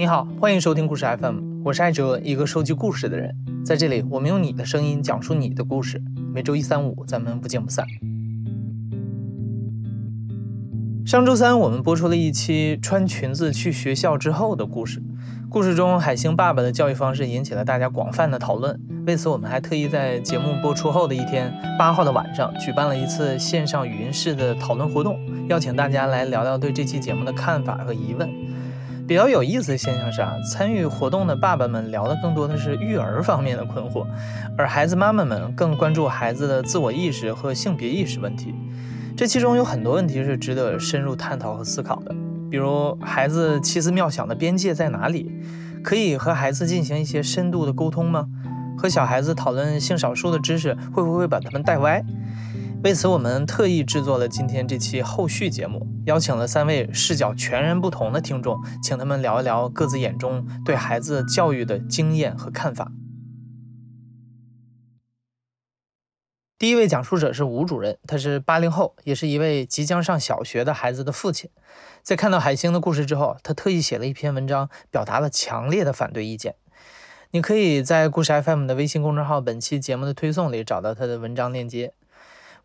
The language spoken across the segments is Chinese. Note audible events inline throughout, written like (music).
你好，欢迎收听故事 FM，我是艾哲，一个收集故事的人。在这里，我们用你的声音讲述你的故事。每周一、三、五，咱们不见不散。上周三，我们播出了一期穿裙子去学校之后的故事。故事中，海星爸爸的教育方式引起了大家广泛的讨论。为此，我们还特意在节目播出后的一天，八号的晚上，举办了一次线上语音式的讨论活动，邀请大家来聊聊对这期节目的看法和疑问。比较有意思的现象是啊，参与活动的爸爸们聊的更多的是育儿方面的困惑，而孩子妈妈们更关注孩子的自我意识和性别意识问题。这其中有很多问题是值得深入探讨和思考的，比如孩子奇思妙想的边界在哪里？可以和孩子进行一些深度的沟通吗？和小孩子讨论性少数的知识会不会把他们带歪？为此，我们特意制作了今天这期后续节目，邀请了三位视角全然不同的听众，请他们聊一聊各自眼中对孩子教育的经验和看法。第一位讲述者是吴主任，他是八零后，也是一位即将上小学的孩子的父亲。在看到海星的故事之后，他特意写了一篇文章，表达了强烈的反对意见。你可以在故事 FM 的微信公众号本期节目的推送里找到他的文章链接。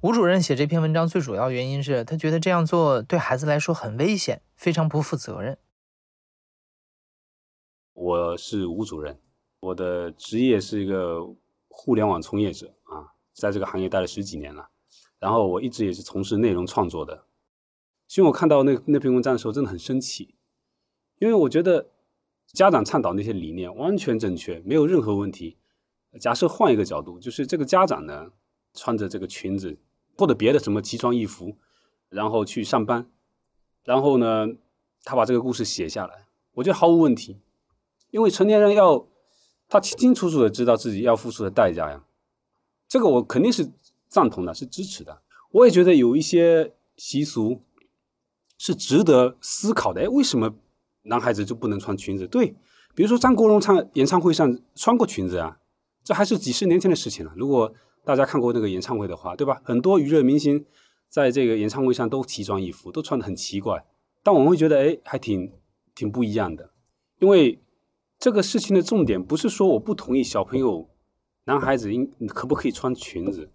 吴主任写这篇文章最主要原因是他觉得这样做对孩子来说很危险，非常不负责任。我是吴主任，我的职业是一个互联网从业者啊。在这个行业待了十几年了，然后我一直也是从事内容创作的。所以我看到那那篇文章的时候，真的很生气，因为我觉得家长倡导那些理念完全正确，没有任何问题。假设换一个角度，就是这个家长呢，穿着这个裙子或者别的什么奇装异服，然后去上班，然后呢，他把这个故事写下来，我觉得毫无问题，因为成年人要他清清楚楚的知道自己要付出的代价呀。这个我肯定是赞同的，是支持的。我也觉得有一些习俗是值得思考的。哎，为什么男孩子就不能穿裙子？对，比如说张国荣唱演唱会上穿过裙子啊，这还是几十年前的事情了。如果大家看过那个演唱会的话，对吧？很多娱乐明星在这个演唱会上都奇装异服，都穿的很奇怪。但我们会觉得，哎，还挺挺不一样的。因为这个事情的重点不是说我不同意小朋友。男孩子应可不可以穿裙子，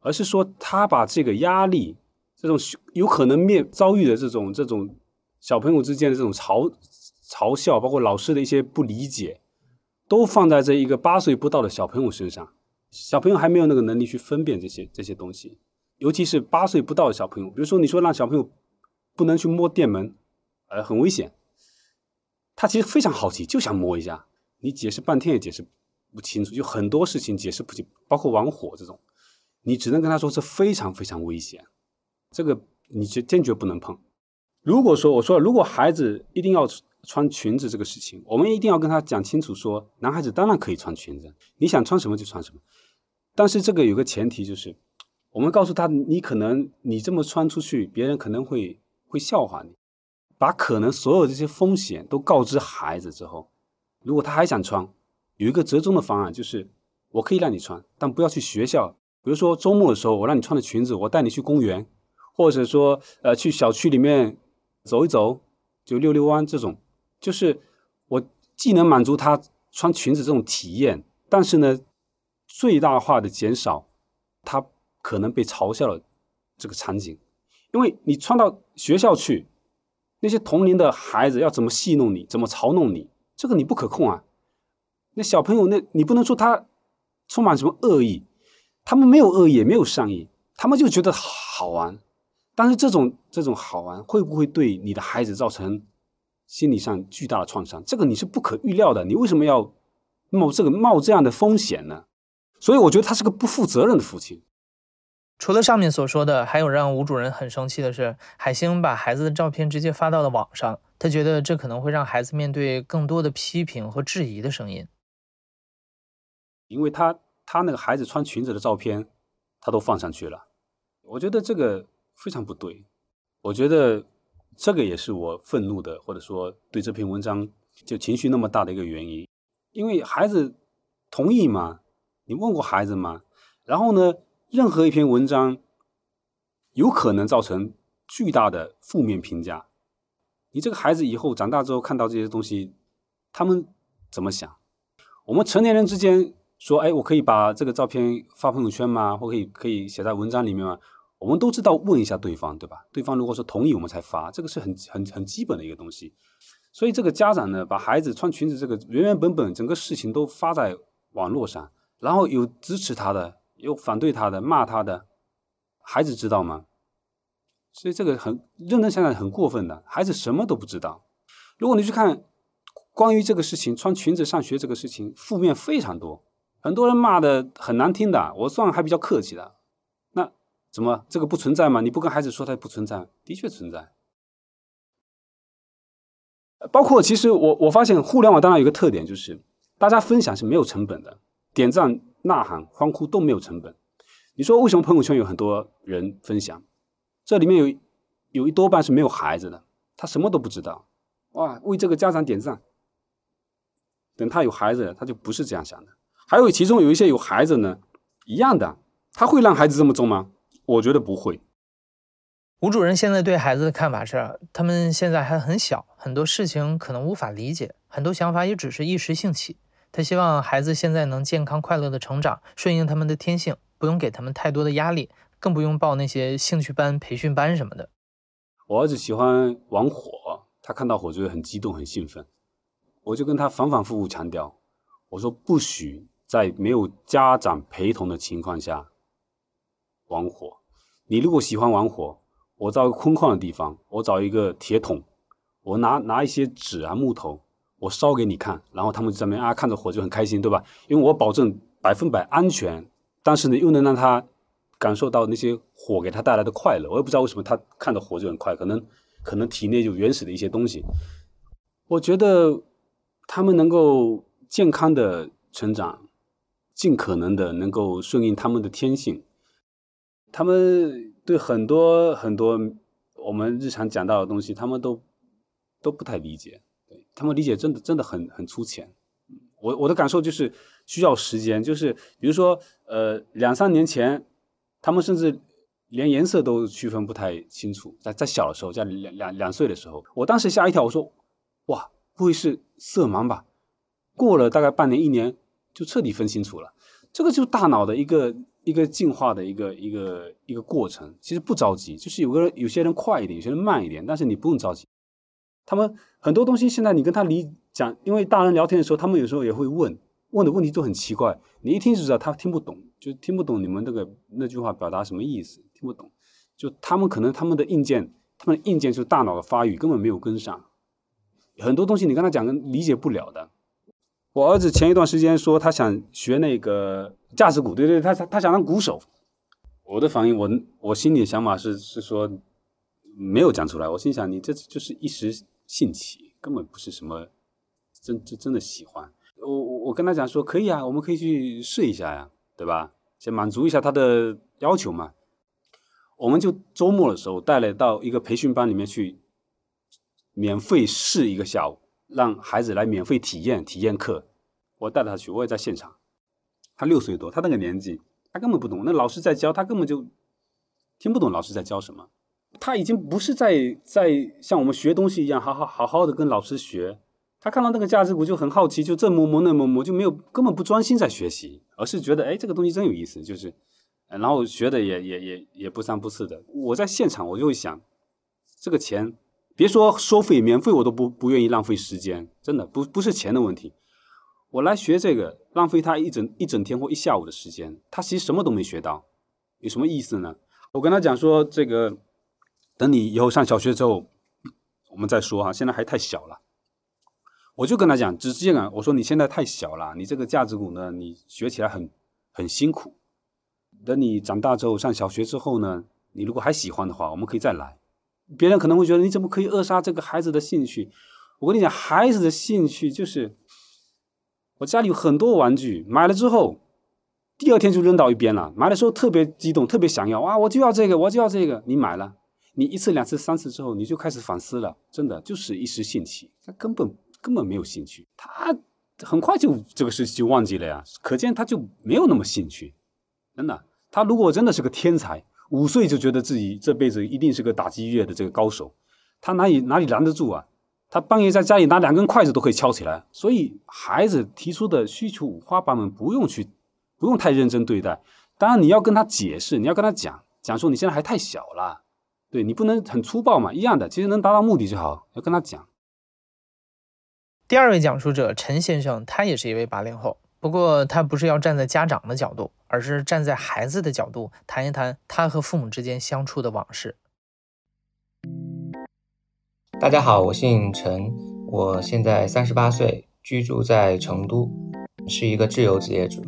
而是说他把这个压力，这种有可能面遭遇的这种这种小朋友之间的这种嘲嘲笑，包括老师的一些不理解，都放在这一个八岁不到的小朋友身上。小朋友还没有那个能力去分辨这些这些东西，尤其是八岁不到的小朋友。比如说，你说让小朋友不能去摸电门，呃，很危险。他其实非常好奇，就想摸一下，你解释半天也解释。不清楚，有很多事情解释不清，包括玩火这种，你只能跟他说这非常非常危险，这个你就坚决不能碰。如果说我说如果孩子一定要穿裙子这个事情，我们一定要跟他讲清楚，说男孩子当然可以穿裙子，你想穿什么就穿什么。但是这个有个前提就是，我们告诉他，你可能你这么穿出去，别人可能会会笑话你。把可能所有这些风险都告知孩子之后，如果他还想穿。有一个折中的方案，就是我可以让你穿，但不要去学校。比如说周末的时候，我让你穿的裙子，我带你去公园，或者说呃去小区里面走一走，就溜溜弯这种，就是我既能满足他穿裙子这种体验，但是呢，最大化的减少他可能被嘲笑的这个场景。因为你穿到学校去，那些同龄的孩子要怎么戏弄你，怎么嘲弄你，这个你不可控啊。那小朋友，那你不能说他充满什么恶意，他们没有恶意，也没有善意，他们就觉得好玩。但是这种这种好玩，会不会对你的孩子造成心理上巨大的创伤？这个你是不可预料的。你为什么要冒这个冒这样的风险呢？所以我觉得他是个不负责任的父亲。除了上面所说的，还有让吴主任很生气的是，海星把孩子的照片直接发到了网上，他觉得这可能会让孩子面对更多的批评和质疑的声音。因为他他那个孩子穿裙子的照片，他都放上去了，我觉得这个非常不对。我觉得这个也是我愤怒的，或者说对这篇文章就情绪那么大的一个原因。因为孩子同意吗？你问过孩子吗？然后呢，任何一篇文章有可能造成巨大的负面评价。你这个孩子以后长大之后看到这些东西，他们怎么想？我们成年人之间说，哎，我可以把这个照片发朋友圈吗？或可以可以写在文章里面吗？我们都知道问一下对方，对吧？对方如果说同意，我们才发，这个是很很很基本的一个东西。所以这个家长呢，把孩子穿裙子这个原原本本整个事情都发在网络上，然后有支持他的，有反对他的，骂他的，孩子知道吗？所以这个很认真想想很过分的，孩子什么都不知道。如果你去看关于这个事情穿裙子上学这个事情，负面非常多，很多人骂的很难听的，我算还比较客气的。怎么这个不存在吗？你不跟孩子说它不存在，的确存在。包括其实我我发现互联网当然有个特点，就是大家分享是没有成本的，点赞、呐喊、欢呼都没有成本。你说为什么朋友圈有很多人分享？这里面有有一多半是没有孩子的，他什么都不知道。哇，为这个家长点赞。等他有孩子，他就不是这样想的。还有其中有一些有孩子呢，一样的，他会让孩子这么做吗？我觉得不会。吴主任现在对孩子的看法是，他们现在还很小，很多事情可能无法理解，很多想法也只是一时兴起。他希望孩子现在能健康快乐的成长，顺应他们的天性，不用给他们太多的压力，更不用报那些兴趣班、培训班什么的。我儿子喜欢玩火，他看到火就会很激动、很兴奋。我就跟他反反复复强调，我说不许在没有家长陪同的情况下玩火。你如果喜欢玩火，我找一个空旷的地方，我找一个铁桶，我拿拿一些纸啊木头，我烧给你看，然后他们在那边啊看着火就很开心，对吧？因为我保证百分百安全，但是呢又能让他感受到那些火给他带来的快乐。我也不知道为什么他看着火就很快，可能可能体内有原始的一些东西。我觉得他们能够健康的成长，尽可能的能够顺应他们的天性，他们。对很多很多我们日常讲到的东西，他们都都不太理解，对他们理解真的真的很很粗浅。我我的感受就是需要时间，就是比如说呃两三年前，他们甚至连颜色都区分不太清楚，在在小的时候，在两两两岁的时候，我当时吓一跳，我说哇不会是色盲吧？过了大概半年一年，就彻底分清楚了。这个就是大脑的一个。一个进化的一个一个一个过程，其实不着急，就是有个人有些人快一点，有些人慢一点，但是你不用着急。他们很多东西现在你跟他理讲，因为大人聊天的时候，他们有时候也会问，问的问题都很奇怪，你一听就知道他听不懂，就听不懂你们这个那句话表达什么意思，听不懂。就他们可能他们的硬件，他们的硬件就是大脑的发育根本没有跟上，很多东西你跟他讲，理解不了的。我儿子前一段时间说他想学那个架子鼓，对对，他他他想当鼓手。我的反应，我我心里的想法是是说没有讲出来。我心想，你这就是一时兴起，根本不是什么真真真的喜欢。我我我跟他讲说，可以啊，我们可以去试一下呀，对吧？先满足一下他的要求嘛。我们就周末的时候带了到一个培训班里面去，免费试一个下午。让孩子来免费体验体验课，我带他去，我也在现场。他六岁多，他那个年纪，他根本不懂。那老师在教，他根本就听不懂老师在教什么。他已经不是在在像我们学东西一样，好好好好的跟老师学。他看到那个架子鼓就很好奇，就这摸摸那摸摸，就没有根本不专心在学习，而是觉得哎这个东西真有意思，就是，然后学的也也也也不三不四的。我在现场我就会想，这个钱。别说收费，免费我都不不愿意浪费时间，真的不不是钱的问题。我来学这个，浪费他一整一整天或一下午的时间，他其实什么都没学到，有什么意思呢？我跟他讲说，这个等你以后上小学之后，我们再说哈，现在还太小了。我就跟他讲，直接讲，我说你现在太小了，你这个架子鼓呢，你学起来很很辛苦。等你长大之后上小学之后呢，你如果还喜欢的话，我们可以再来。别人可能会觉得你怎么可以扼杀这个孩子的兴趣？我跟你讲，孩子的兴趣就是我家里有很多玩具，买了之后第二天就扔到一边了。买的时候特别激动，特别想要哇，我就要这个，我就要这个。你买了，你一次、两次、三次之后，你就开始反思了。真的就是一时兴起，他根本根本没有兴趣，他很快就这个事情就忘记了呀。可见他就没有那么兴趣。真的，他如果真的是个天才。五岁就觉得自己这辈子一定是个打击乐的这个高手，他哪里哪里拦得住啊？他半夜在家里拿两根筷子都可以敲起来。所以孩子提出的需求五花八门，不用去，不用太认真对待。当然你要跟他解释，你要跟他讲讲说你现在还太小了，对你不能很粗暴嘛，一样的，其实能达到目的就好。要跟他讲。第二位讲述者陈先生，他也是一位八零后，不过他不是要站在家长的角度，而是站在孩子的角度谈一谈他和父母之间相处的往事。大家好，我姓陈，我现在三十八岁，居住在成都，是一个自由职业者。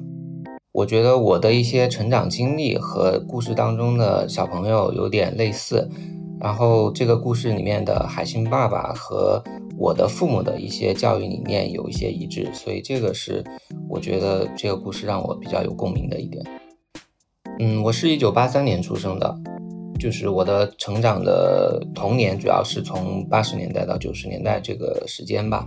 我觉得我的一些成长经历和故事当中的小朋友有点类似，然后这个故事里面的海星爸爸和我的父母的一些教育理念有一些一致，所以这个是我觉得这个故事让我比较有共鸣的一点。嗯，我是一九八三年出生的。就是我的成长的童年，主要是从八十年代到九十年代这个时间吧。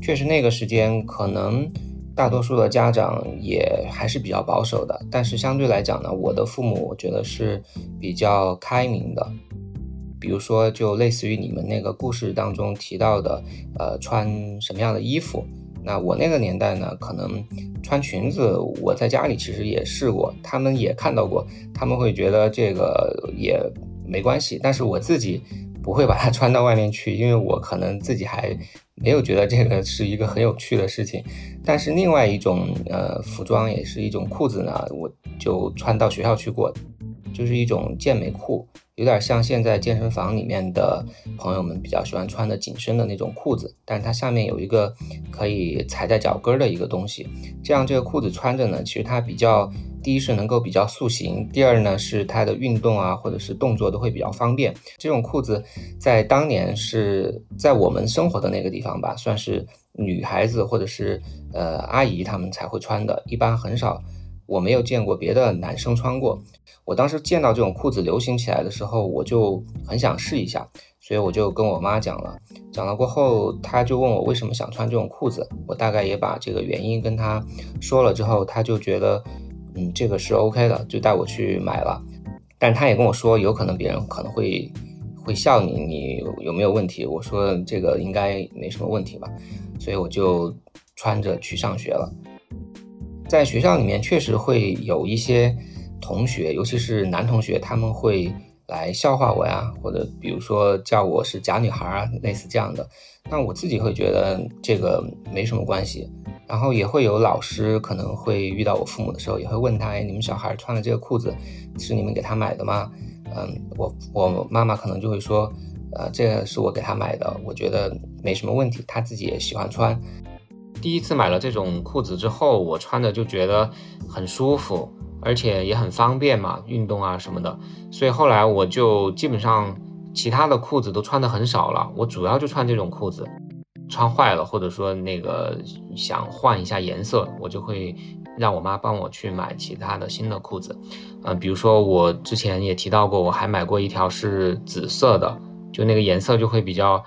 确实，那个时间可能大多数的家长也还是比较保守的，但是相对来讲呢，我的父母我觉得是比较开明的。比如说，就类似于你们那个故事当中提到的，呃，穿什么样的衣服。那我那个年代呢，可能穿裙子，我在家里其实也试过，他们也看到过，他们会觉得这个也没关系，但是我自己不会把它 (laughs) 穿到外面去，因为我可能自己还没有觉得这个是一个很有趣的事情。但是另外一种呃服装也是一种裤子呢，我就穿到学校去过，就是一种健美裤。有点像现在健身房里面的朋友们比较喜欢穿的紧身的那种裤子，但它下面有一个可以踩在脚跟的一个东西，这样这个裤子穿着呢，其实它比较，第一是能够比较塑形，第二呢是它的运动啊或者是动作都会比较方便。这种裤子在当年是在我们生活的那个地方吧，算是女孩子或者是呃阿姨她们才会穿的，一般很少，我没有见过别的男生穿过。我当时见到这种裤子流行起来的时候，我就很想试一下，所以我就跟我妈讲了。讲了过后，她就问我为什么想穿这种裤子，我大概也把这个原因跟她说了之后，她就觉得，嗯，这个是 OK 的，就带我去买了。但她也跟我说，有可能别人可能会会笑你，你有没有问题？我说这个应该没什么问题吧，所以我就穿着去上学了。在学校里面确实会有一些。同学，尤其是男同学，他们会来笑话我呀，或者比如说叫我是假女孩啊，类似这样的。那我自己会觉得这个没什么关系。然后也会有老师可能会遇到我父母的时候，也会问他：哎，你们小孩穿的这个裤子是你们给他买的吗？嗯，我我妈妈可能就会说：呃，这个是我给他买的，我觉得没什么问题，他自己也喜欢穿。第一次买了这种裤子之后，我穿着就觉得很舒服。而且也很方便嘛，运动啊什么的，所以后来我就基本上其他的裤子都穿的很少了，我主要就穿这种裤子，穿坏了或者说那个想换一下颜色，我就会让我妈帮我去买其他的新的裤子，嗯，比如说我之前也提到过，我还买过一条是紫色的，就那个颜色就会比较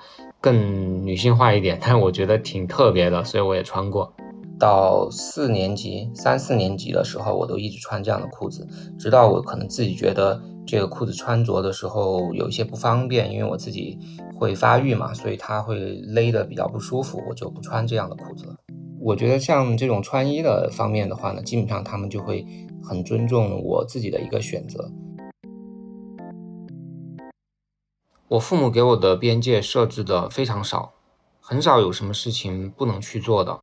更女性化一点，但是我觉得挺特别的，所以我也穿过。到四年级、三四年级的时候，我都一直穿这样的裤子，直到我可能自己觉得这个裤子穿着的时候有一些不方便，因为我自己会发育嘛，所以它会勒得比较不舒服，我就不穿这样的裤子了。我觉得像这种穿衣的方面的话呢，基本上他们就会很尊重我自己的一个选择。我父母给我的边界设置的非常少，很少有什么事情不能去做的。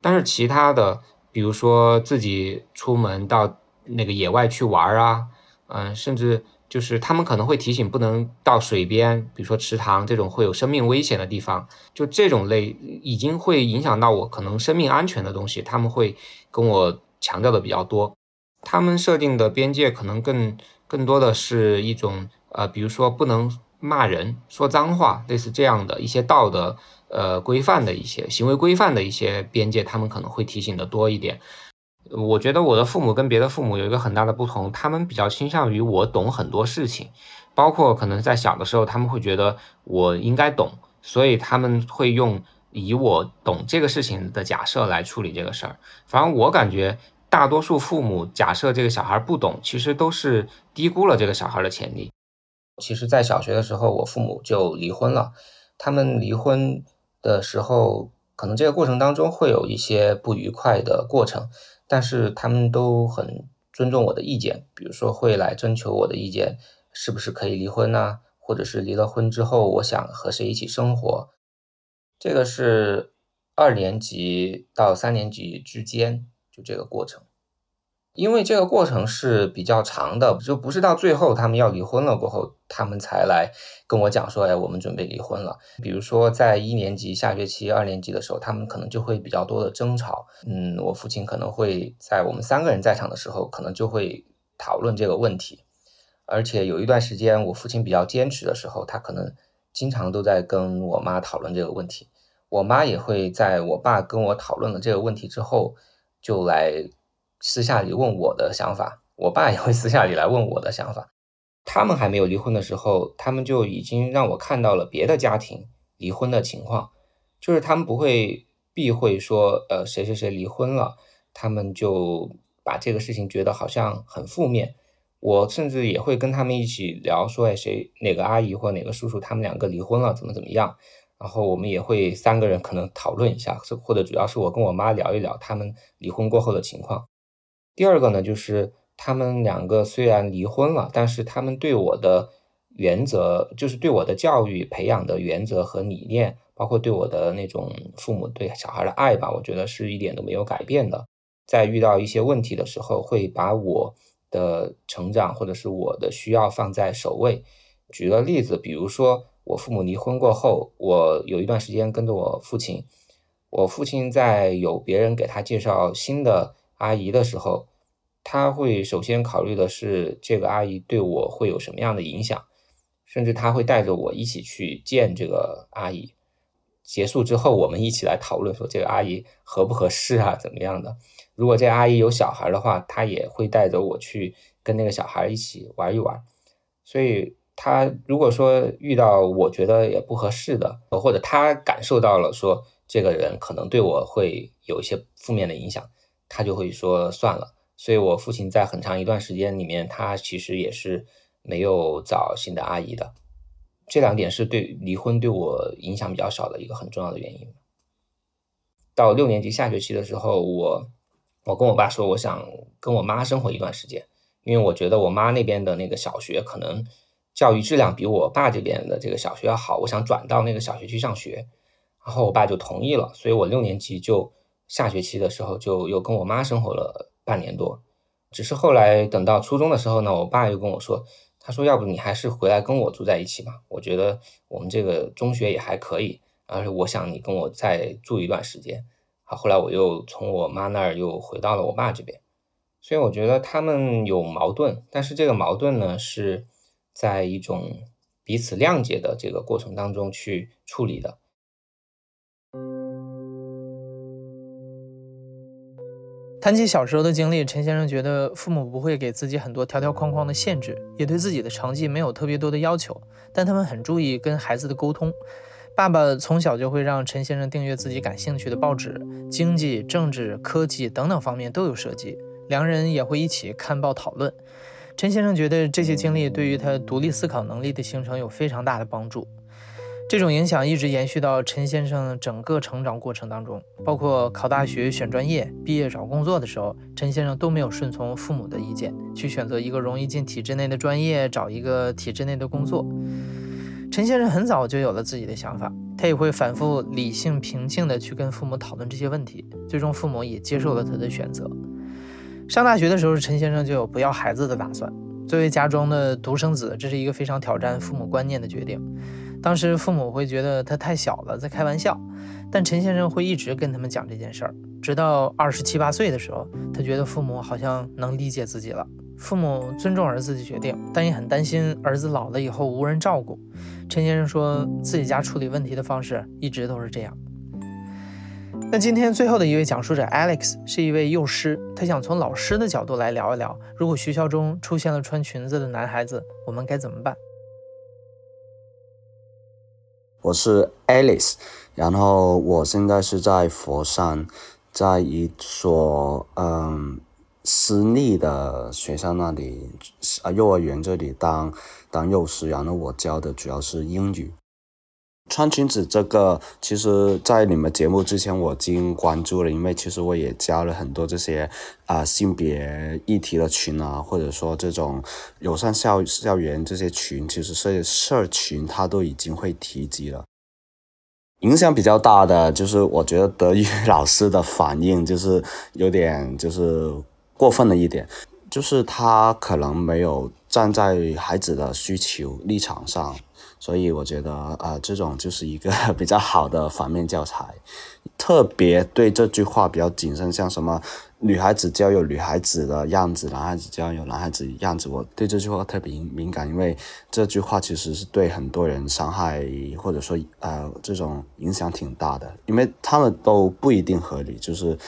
但是其他的，比如说自己出门到那个野外去玩啊，嗯，甚至就是他们可能会提醒不能到水边，比如说池塘这种会有生命危险的地方，就这种类已经会影响到我可能生命安全的东西，他们会跟我强调的比较多。他们设定的边界可能更更多的是一种呃，比如说不能骂人、说脏话，类似这样的一些道德。呃，规范的一些行为规范的一些边界，他们可能会提醒的多一点。我觉得我的父母跟别的父母有一个很大的不同，他们比较倾向于我懂很多事情，包括可能在小的时候，他们会觉得我应该懂，所以他们会用以我懂这个事情的假设来处理这个事儿。反正我感觉大多数父母假设这个小孩不懂，其实都是低估了这个小孩的潜力。其实，在小学的时候，我父母就离婚了，他们离婚。的时候，可能这个过程当中会有一些不愉快的过程，但是他们都很尊重我的意见，比如说会来征求我的意见，是不是可以离婚呢？或者是离了婚之后，我想和谁一起生活？这个是二年级到三年级之间就这个过程。因为这个过程是比较长的，就不是到最后他们要离婚了过后，他们才来跟我讲说，哎，我们准备离婚了。比如说在一年级下学期、二年级的时候，他们可能就会比较多的争吵。嗯，我父亲可能会在我们三个人在场的时候，可能就会讨论这个问题。而且有一段时间，我父亲比较坚持的时候，他可能经常都在跟我妈讨论这个问题。我妈也会在我爸跟我讨论了这个问题之后，就来。私下里问我的想法，我爸也会私下里来问我的想法。他们还没有离婚的时候，他们就已经让我看到了别的家庭离婚的情况，就是他们不会避讳说，呃，谁谁谁离婚了，他们就把这个事情觉得好像很负面。我甚至也会跟他们一起聊，说，哎，谁哪个阿姨或哪个叔叔他们两个离婚了，怎么怎么样。然后我们也会三个人可能讨论一下，或者主要是我跟我妈聊一聊他们离婚过后的情况。第二个呢，就是他们两个虽然离婚了，但是他们对我的原则，就是对我的教育培养的原则和理念，包括对我的那种父母对小孩的爱吧，我觉得是一点都没有改变的。在遇到一些问题的时候，会把我的成长或者是我的需要放在首位。举个例子，比如说我父母离婚过后，我有一段时间跟着我父亲，我父亲在有别人给他介绍新的。阿姨的时候，他会首先考虑的是这个阿姨对我会有什么样的影响，甚至他会带着我一起去见这个阿姨。结束之后，我们一起来讨论说这个阿姨合不合适啊，怎么样的？如果这阿姨有小孩的话，他也会带着我去跟那个小孩一起玩一玩。所以，他如果说遇到我觉得也不合适的，或者他感受到了说这个人可能对我会有一些负面的影响。他就会说算了，所以我父亲在很长一段时间里面，他其实也是没有找新的阿姨的。这两点是对离婚对我影响比较少的一个很重要的原因。到六年级下学期的时候，我我跟我爸说，我想跟我妈生活一段时间，因为我觉得我妈那边的那个小学可能教育质量比我爸这边的这个小学要好，我想转到那个小学去上学。然后我爸就同意了，所以我六年级就。下学期的时候就又跟我妈生活了半年多，只是后来等到初中的时候呢，我爸又跟我说，他说要不你还是回来跟我住在一起吧，我觉得我们这个中学也还可以，而且我想你跟我再住一段时间。好，后来我又从我妈那儿又回到了我爸这边，所以我觉得他们有矛盾，但是这个矛盾呢是在一种彼此谅解的这个过程当中去处理的。谈起小时候的经历，陈先生觉得父母不会给自己很多条条框框的限制，也对自己的成绩没有特别多的要求，但他们很注意跟孩子的沟通。爸爸从小就会让陈先生订阅自己感兴趣的报纸，经济、政治、科技等等方面都有涉及，两人也会一起看报讨论。陈先生觉得这些经历对于他独立思考能力的形成有非常大的帮助。这种影响一直延续到陈先生整个成长过程当中，包括考大学、选专业、毕业找工作的时候，陈先生都没有顺从父母的意见，去选择一个容易进体制内的专业，找一个体制内的工作。陈先生很早就有了自己的想法，他也会反复理性平静地去跟父母讨论这些问题，最终父母也接受了他的选择。上大学的时候，陈先生就有不要孩子的打算。作为家中的独生子，这是一个非常挑战父母观念的决定。当时父母会觉得他太小了，在开玩笑，但陈先生会一直跟他们讲这件事儿，直到二十七八岁的时候，他觉得父母好像能理解自己了。父母尊重儿子的决定，但也很担心儿子老了以后无人照顾。陈先生说自己家处理问题的方式一直都是这样。那今天最后的一位讲述者 Alex 是一位幼师，他想从老师的角度来聊一聊，如果学校中出现了穿裙子的男孩子，我们该怎么办？我是 Alice，然后我现在是在佛山，在一所嗯私立的学校那里啊幼儿园这里当当幼师，然后我教的主要是英语。穿裙子这个，其实，在你们节目之前我已经关注了，因为其实我也加了很多这些啊、性别议题的群啊，或者说这种友善校校园这些群，其实是社群它都已经会提及了。影响比较大的就是我觉得德语老师的反应就是有点就是过分了一点，就是他可能没有站在孩子的需求立场上，所以我觉得啊、呃这种就是一个比较好的反面教材。特别对这句话比较谨慎，像什么女孩子就要有女孩子的样子，男孩子就要有男孩子样子。我对这句话特别敏感，因为这句话其实是对很多人伤害或者说呃这种影响挺大的，因为他们都不一定合理。就是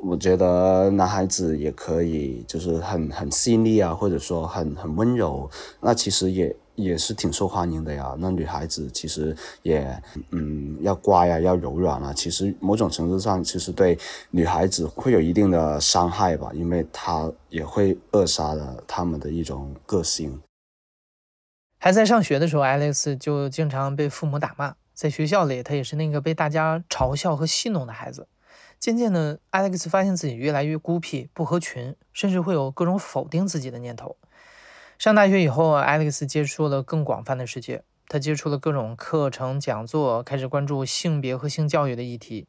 我觉得男孩子也可以，就是很很细腻啊，或者说很很温柔，那其实也也是挺受欢迎的呀。那女孩子其实也嗯要乖啊，要柔软啊。其实某种程度上，其实对女孩子会有一定的伤害吧，因为她也会扼杀了她们的一种个性。还在上学的时候，Alex 就经常被父母打骂，在学校里，他也是那个被大家嘲笑和戏弄的孩子。渐渐的，Alex 发现自己越来越孤僻、不合群，甚至会有各种否定自己的念头。上大学以后，Alex 接触了更广泛的世界，他接触了各种课程、讲座，开始关注性别和性教育的议题。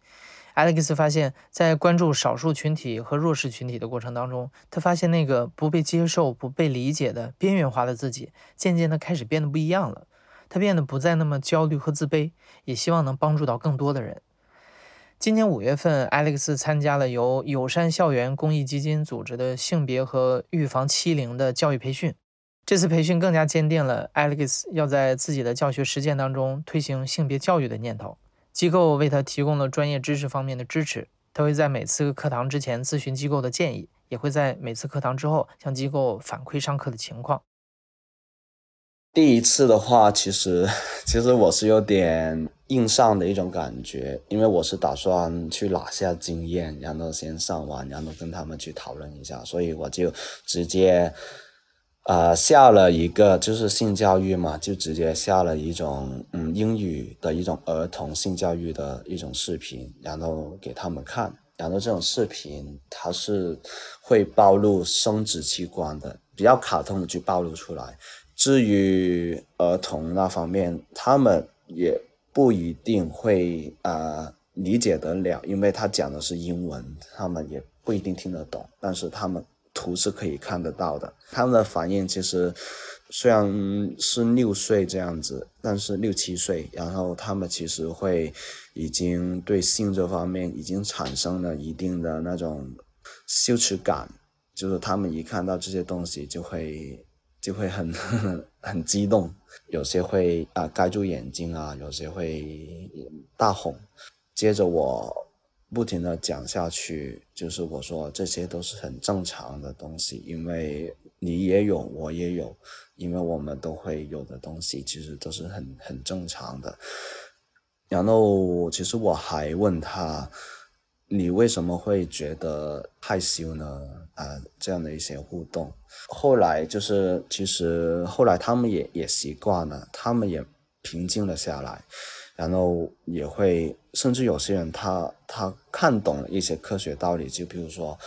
Alex 发现，在关注少数群体和弱势群体的过程当中，他发现那个不被接受、不被理解的边缘化的自己，渐渐的开始变得不一样了。他变得不再那么焦虑和自卑，也希望能帮助到更多的人。今年五月份，Alex 参加了由友善校园公益基金组织的性别和预防欺凌的教育培训。这次培训更加坚定了 Alex 要在自己的教学实践当中推行性别教育的念头。机构为他提供了专业知识方面的支持，他会在每次课堂之前咨询机构的建议，也会在每次课堂之后向机构反馈上课的情况。第一次的话，其实其实我是有点硬上的一种感觉，因为我是打算去拿下经验，然后先上完，然后跟他们去讨论一下，所以我就直接呃下了一个就是性教育嘛，就直接下了一种嗯英语的一种儿童性教育的一种视频，然后给他们看，然后这种视频它是会暴露生殖器官的，比较卡通的去暴露出来。至于儿童那方面，他们也不一定会呃理解得了，因为他讲的是英文，他们也不一定听得懂。但是他们图是可以看得到的，他们的反应其实虽然是六岁这样子，但是六七岁，然后他们其实会已经对性这方面已经产生了一定的那种羞耻感，就是他们一看到这些东西就会。就会很 (laughs) 很激动，有些会啊、盖住眼睛啊，有些会大吼。接着我不停的讲下去，就是我说这些都是很正常的东西，因为你也有，我也有，因为我们都会有的东西，其实都是很很正常的。然后其实我还问他，你为什么会觉得害羞呢？啊、这样的一些互动。后来就是，其实后来他们也也习惯了，他们也平静了下来，然后也会，甚至有些人他他看懂了一些科学道理，就比如说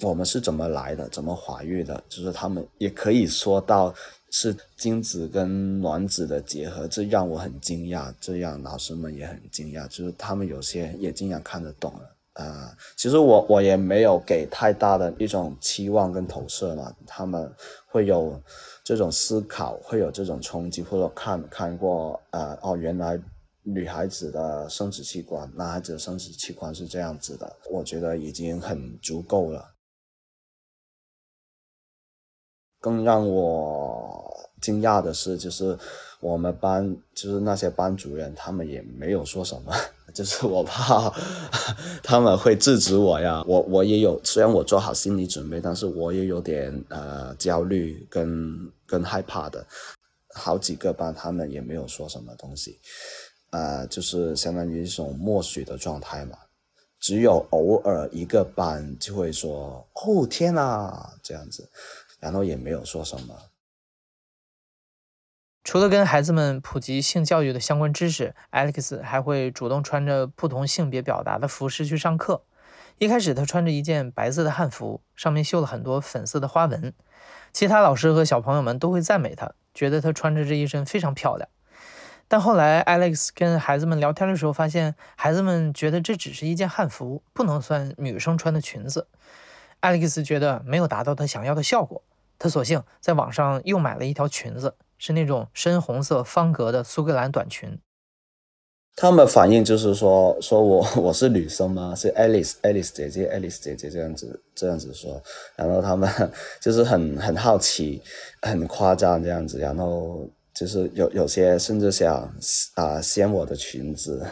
我们是怎么来的，怎么怀孕的，就是他们也可以说到是精子跟卵子的结合，这让我很惊讶，这让老师们也很惊讶，就是他们有些也竟然看得懂了。啊、其实我我也没有给太大的一种期望跟投射嘛，他们会有这种思考，会有这种冲击，或者看看过呃哦，原来女孩子的生殖器官，男孩子的生殖器官是这样子的，我觉得已经很足够了。更让我惊讶的是，就是我们班就是那些班主任，他们也没有说什么。(laughs) 就是我怕他们会制止我呀，我我也有，虽然我做好心理准备，但是我也有点呃焦虑跟跟害怕的。好几个班他们也没有说什么东西，呃，就是相当于一种默许的状态嘛。只有偶尔一个班就会说“哦天哪”这样子，然后也没有说什么。除了跟孩子们普及性教育的相关知识，Alex 还会主动穿着不同性别表达的服饰去上课。一开始，他穿着一件白色的汉服，上面绣了很多粉色的花纹。其他老师和小朋友们都会赞美他，觉得他穿着这一身非常漂亮。但后来，Alex 跟孩子们聊天的时候，发现孩子们觉得这只是一件汉服，不能算女生穿的裙子。Alex 觉得没有达到他想要的效果，他索性在网上又买了一条裙子，是那种深红色方格的苏格兰短裙。他们反应就是说，说我我是女生吗？是 Alice，Alice 姐姐，Alice 姐姐这样子这样子说，然后他们 (laughs) 就是很很好奇，很夸张这样子，然后。就是有有些甚至想啊掀我的裙子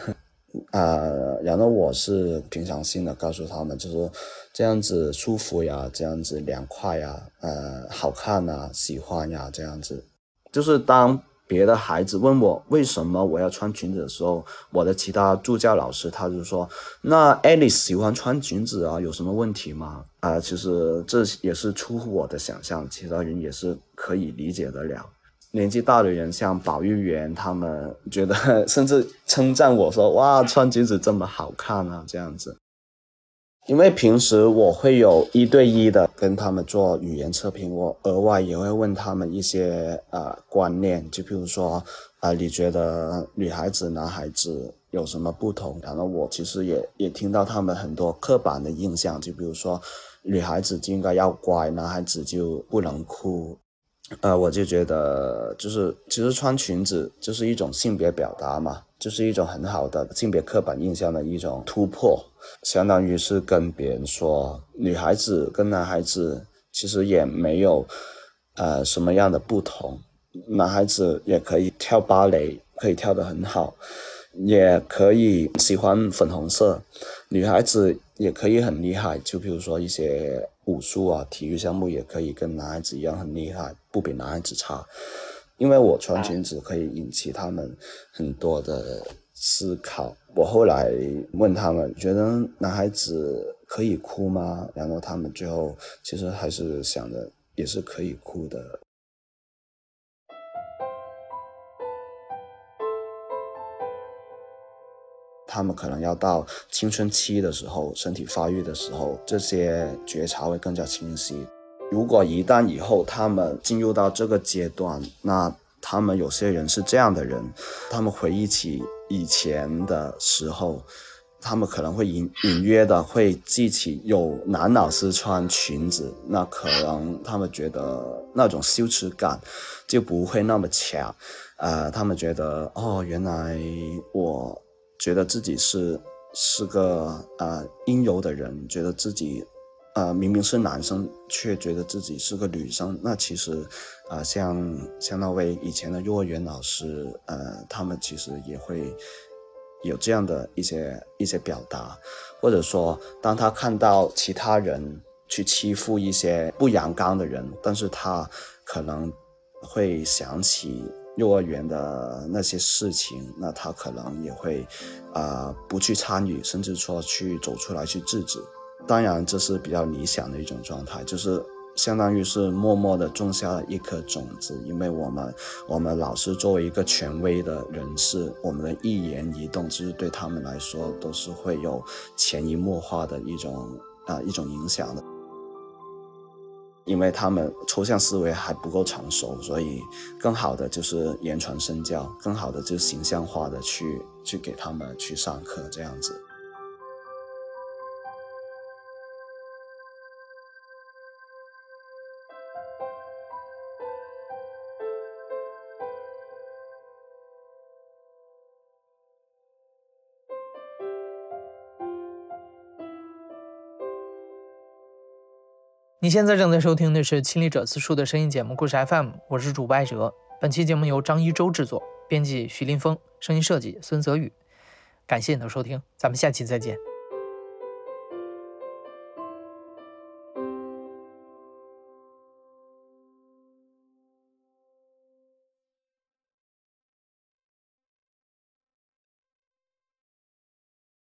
啊，然后我是平常心的告诉他们，就是这样子舒服呀，这样子凉快呀，呃，好看呐，喜欢呀，这样子。就是当别的孩子问我为什么我要穿裙子的时候，我的其他助教老师他就说：“那 Alice 喜欢穿裙子啊，有什么问题吗？”啊，其实这也是出乎我的想象，其他人也是可以理解得了。年纪大的人，像保育员，他们觉得甚至称赞我说：“哇，穿裙子这么好看啊！”这样子。因为平时我会有一对一的跟他们做语言测评，我额外也会问他们一些呃观念，就比如说啊，你觉得女孩子、男孩子有什么不同？然后我其实也也听到他们很多刻板的印象，就比如说女孩子就应该要乖，男孩子就不能哭。呃，我就觉得，就是其实穿裙子就是一种性别表达嘛，就是一种很好的性别刻板印象的一种突破，相当于是跟别人说，女孩子跟男孩子其实也没有呃什么样的不同，男孩子也可以跳芭蕾，可以跳得很好，也可以喜欢粉红色，女孩子也可以很厉害，就比如说一些。武术啊，体育项目也可以跟男孩子一样很厉害，不比男孩子差。因为我穿裙子可以引起他们很多的思考。我后来问他们，觉得男孩子可以哭吗？然后他们最后其实还是想着也是可以哭的。他们可能要到青春期的时候，身体发育的时候，这些觉察会更加清晰。如果一旦以后他们进入到这个阶段，那他们有些人是这样的人，他们回忆起以前的时候，他们可能会隐隐约的会记起有男老师穿裙子，那可能他们觉得那种羞耻感就不会那么强。呃，他们觉得哦，原来我。觉得自己是是个呃阴柔的人，觉得自己呃明明是男生，却觉得自己是个女生。那其实啊，像像那位以前的幼儿园老师，呃，他们其实也会有这样的一些一些表达，或者说，当他看到其他人去欺负一些不阳刚的人，但是他可能会想起。幼儿园的那些事情，那他可能也会，啊，不去参与，甚至说去走出来去制止。当然，这是比较理想的一种状态，就是相当于是默默的种下了一颗种子。因为我们，我们老师作为一个权威的人士，我们的一言一动，其实对他们来说都是会有潜移默化的一种啊一种影响的。因为他们抽象思维还不够成熟，所以更好的就是言传身教，更好的就形象化的去去给他们去上课这样子。你现在正在收听的是《亲历者自述》的声音节目《故事 FM》，我是主播艾哲。本期节目由张一舟制作，编辑徐林峰，声音设计孙泽宇。感谢你的收听，咱们下期再见。